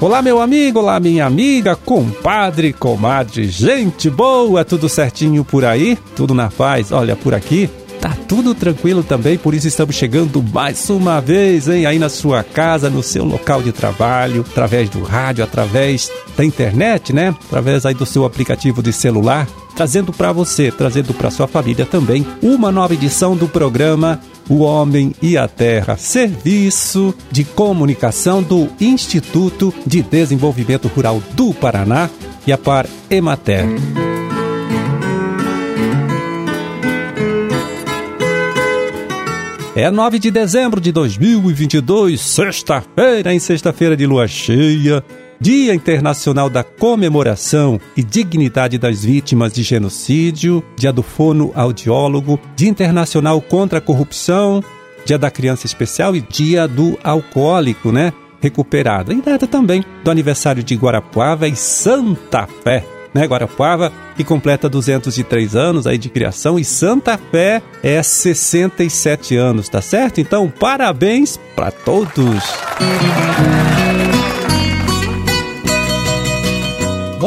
Olá, meu amigo, olá, minha amiga, compadre, comadre, gente boa, tudo certinho por aí? Tudo na paz? Olha, por aqui tá tudo tranquilo também, por isso estamos chegando mais uma vez, hein, aí na sua casa, no seu local de trabalho, através do rádio, através da internet, né? Através aí do seu aplicativo de celular, trazendo para você, trazendo para sua família também uma nova edição do programa O Homem e a Terra, serviço de comunicação do Instituto de Desenvolvimento Rural do Paraná e a Par Emater. É 9 de dezembro de 2022, sexta-feira, em sexta-feira de lua cheia, Dia Internacional da Comemoração e Dignidade das Vítimas de Genocídio, Dia do Fono Audiólogo, Dia Internacional contra a Corrupção, Dia da Criança Especial e Dia do Alcoólico, né? Recuperado. E data também do aniversário de Guarapuava e Santa Fé né, Guarapuava, que completa 203 anos aí de criação e Santa Fé é 67 anos, tá certo? Então, parabéns para todos.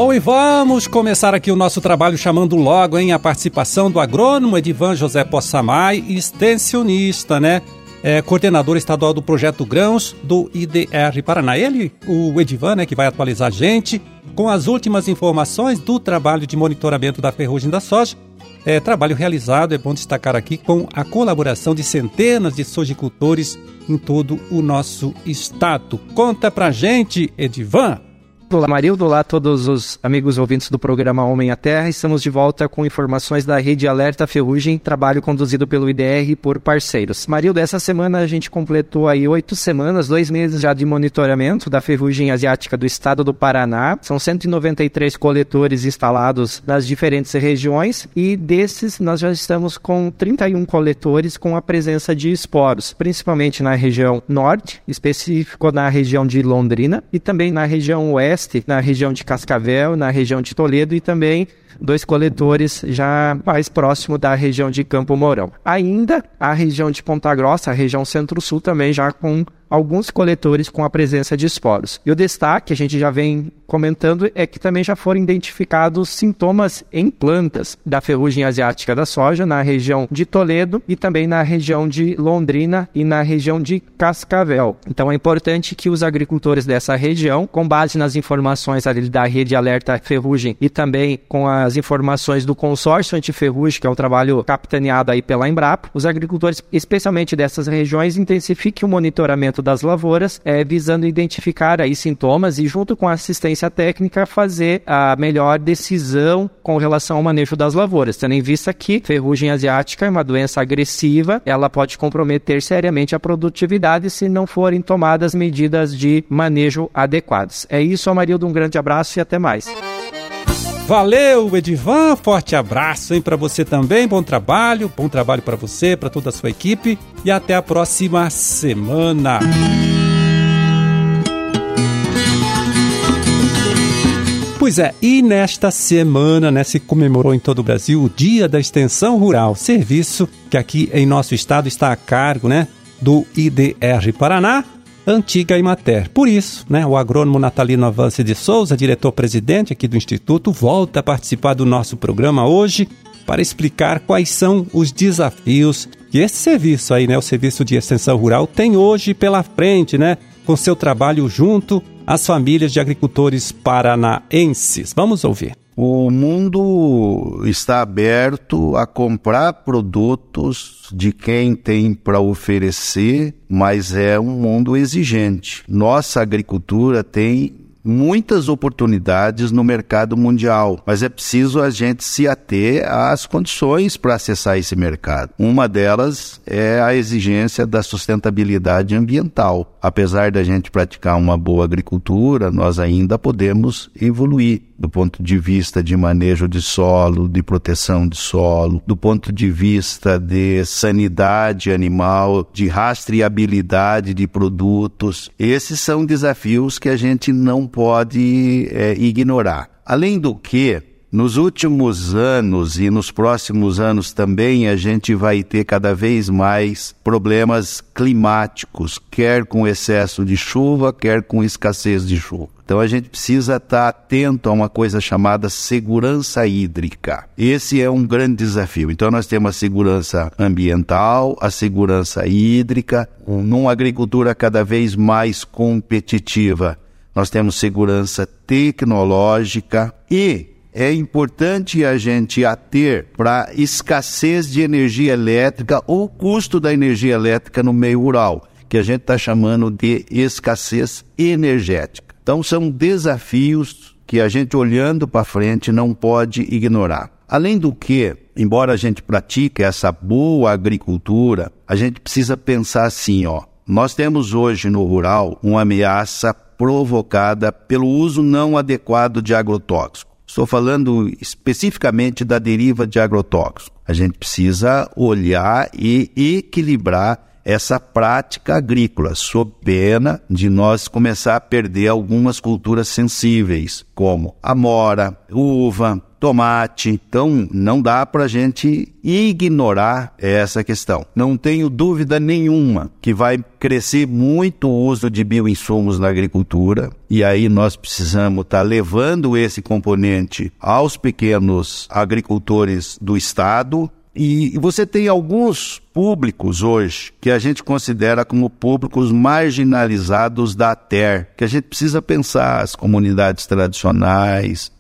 Bom, e vamos começar aqui o nosso trabalho chamando logo hein, a participação do agrônomo Edivan José Possamay, extensionista, né? É, coordenador estadual do projeto Grãos do IDR Paraná. Ele, o Edivan, né, que vai atualizar a gente com as últimas informações do trabalho de monitoramento da ferrugem da soja. É, trabalho realizado, é bom destacar aqui, com a colaboração de centenas de sojicultores em todo o nosso estado. Conta pra gente, Edivan! Olá, Marildo. Olá, todos os amigos ouvintes do programa Homem à Terra. Estamos de volta com informações da Rede Alerta Ferrugem, trabalho conduzido pelo IDR por parceiros. Marildo, essa semana a gente completou aí oito semanas, dois meses já de monitoramento da ferrugem asiática do estado do Paraná. São 193 coletores instalados nas diferentes regiões e desses nós já estamos com 31 coletores com a presença de esporos, principalmente na região norte, específico na região de Londrina e também na região oeste na região de Cascavel, na região de Toledo e também dois coletores já mais próximo da região de Campo Mourão. Ainda a região de Ponta Grossa, a região centro-sul também já com alguns coletores com a presença de esporos. E o destaque, a gente já vem comentando, é que também já foram identificados sintomas em plantas da ferrugem asiática da soja na região de Toledo e também na região de Londrina e na região de Cascavel. Então é importante que os agricultores dessa região, com base nas informações da rede alerta ferrugem e também com as informações do consórcio antiferrugem, que é um trabalho capitaneado aí pela Embrapa, os agricultores, especialmente dessas regiões, intensifiquem o monitoramento das lavouras, é, visando identificar aí sintomas e, junto com a assistência técnica, fazer a melhor decisão com relação ao manejo das lavouras, tendo em vista que ferrugem asiática é uma doença agressiva, ela pode comprometer seriamente a produtividade se não forem tomadas medidas de manejo adequadas. É isso, Amarildo, um grande abraço e até mais. Valeu, Edivan, forte abraço hein para você também, bom trabalho, bom trabalho para você, para toda a sua equipe e até a próxima semana. Pois é, e nesta semana, né, se comemorou em todo o Brasil o Dia da Extensão Rural, serviço que aqui em nosso estado está a cargo, né, do IDR Paraná, antiga Imater. Por isso, né, o agrônomo Natalino Avance de Souza, diretor-presidente aqui do Instituto, volta a participar do nosso programa hoje para explicar quais são os desafios que esse serviço aí, né, o Serviço de Extensão Rural, tem hoje pela frente, né, com seu trabalho junto às famílias de agricultores paranaenses. Vamos ouvir. O mundo está aberto a comprar produtos de quem tem para oferecer, mas é um mundo exigente. Nossa agricultura tem muitas oportunidades no mercado mundial, mas é preciso a gente se ater às condições para acessar esse mercado. Uma delas é a exigência da sustentabilidade ambiental. Apesar da gente praticar uma boa agricultura, nós ainda podemos evoluir do ponto de vista de manejo de solo, de proteção de solo, do ponto de vista de sanidade animal, de rastreabilidade de produtos. Esses são desafios que a gente não pode é, ignorar. Além do que, nos últimos anos e nos próximos anos também a gente vai ter cada vez mais problemas climáticos, quer com excesso de chuva, quer com escassez de chuva. Então a gente precisa estar atento a uma coisa chamada segurança hídrica. Esse é um grande desafio. Então nós temos a segurança ambiental, a segurança hídrica, numa agricultura cada vez mais competitiva. Nós temos segurança tecnológica e é importante a gente ater para escassez de energia elétrica ou custo da energia elétrica no meio rural, que a gente está chamando de escassez energética. Então, são desafios que a gente, olhando para frente, não pode ignorar. Além do que, embora a gente pratique essa boa agricultura, a gente precisa pensar assim, ó. Nós temos hoje no rural uma ameaça provocada pelo uso não adequado de agrotóxicos. Estou falando especificamente da deriva de agrotóxicos. A gente precisa olhar e equilibrar essa prática agrícola, sob pena de nós começar a perder algumas culturas sensíveis, como amora, uva, tomate. Então, não dá para a gente ignorar essa questão. Não tenho dúvida nenhuma que vai crescer muito o uso de bioinsumos na agricultura, e aí nós precisamos estar tá levando esse componente aos pequenos agricultores do Estado, e você tem alguns públicos hoje que a gente considera como públicos marginalizados da terra, que a gente precisa pensar as comunidades tradicionais,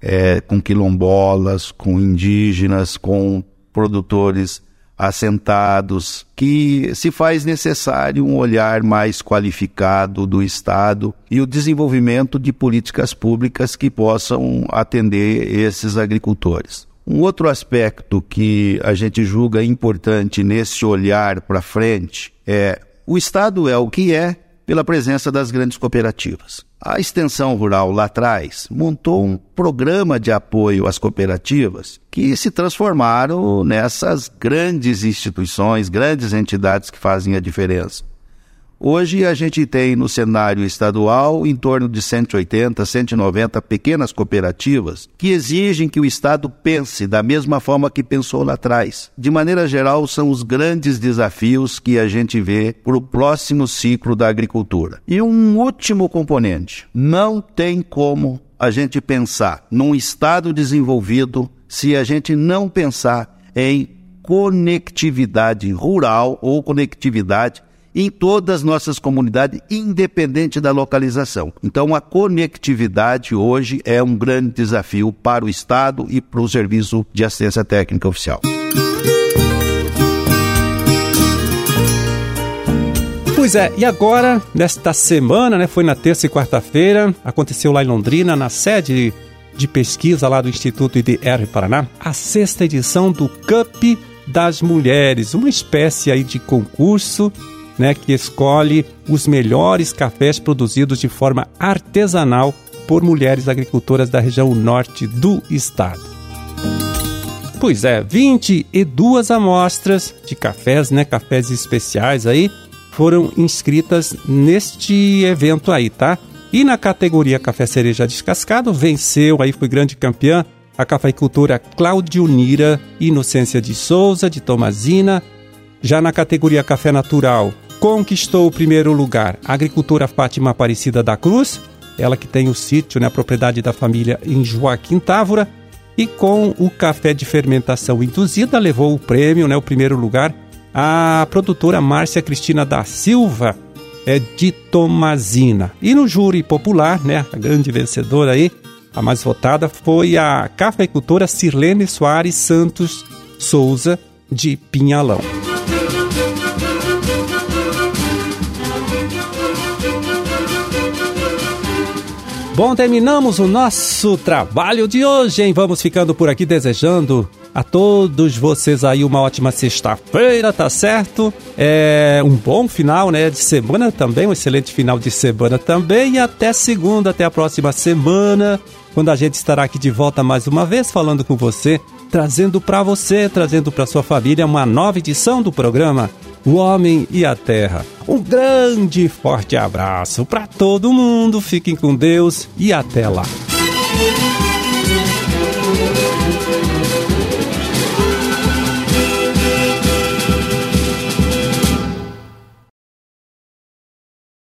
é, com quilombolas, com indígenas, com produtores assentados, que se faz necessário um olhar mais qualificado do Estado e o desenvolvimento de políticas públicas que possam atender esses agricultores. Um outro aspecto que a gente julga importante nesse olhar para frente é o Estado é o que é pela presença das grandes cooperativas. A extensão rural lá atrás montou um programa de apoio às cooperativas que se transformaram nessas grandes instituições, grandes entidades que fazem a diferença. Hoje a gente tem no cenário estadual em torno de 180, 190 pequenas cooperativas que exigem que o Estado pense da mesma forma que pensou lá atrás. De maneira geral, são os grandes desafios que a gente vê para o próximo ciclo da agricultura. E um último componente: não tem como a gente pensar num Estado desenvolvido se a gente não pensar em conectividade rural ou conectividade em todas as nossas comunidades, independente da localização. Então, a conectividade hoje é um grande desafio para o Estado e para o Serviço de Assistência Técnica Oficial. Pois é, e agora, nesta semana, né, foi na terça e quarta-feira, aconteceu lá em Londrina, na sede de pesquisa lá do Instituto IDR Paraná, a sexta edição do Cup das Mulheres, uma espécie aí de concurso né, que escolhe os melhores cafés produzidos de forma artesanal por mulheres agricultoras da região norte do estado. Pois é, 22 amostras de cafés, né, cafés especiais aí, foram inscritas neste evento aí, tá? E na categoria Café Cereja Descascado, venceu, aí foi grande campeã, a cafeicultora Claudio Nira Inocência de Souza, de Tomazina. Já na categoria Café Natural, conquistou o primeiro lugar a agricultora Fátima Aparecida da Cruz, ela que tem o sítio, né, a propriedade da família em Joaquim Távora, e com o café de fermentação induzida levou o prêmio, né, o primeiro lugar, a produtora Márcia Cristina da Silva, é de Tomazina. E no júri popular, né, a grande vencedora aí, a mais votada foi a cafeicultora Sirlene Soares Santos Souza de Pinhalão. Bom, terminamos o nosso trabalho de hoje, hein? Vamos ficando por aqui desejando a todos vocês aí uma ótima sexta-feira, tá certo? É um bom final, né, de semana também, um excelente final de semana também e até segunda, até a próxima semana, quando a gente estará aqui de volta mais uma vez falando com você, trazendo para você, trazendo para sua família uma nova edição do programa o homem e a terra. Um grande forte abraço para todo mundo, fiquem com Deus e até lá.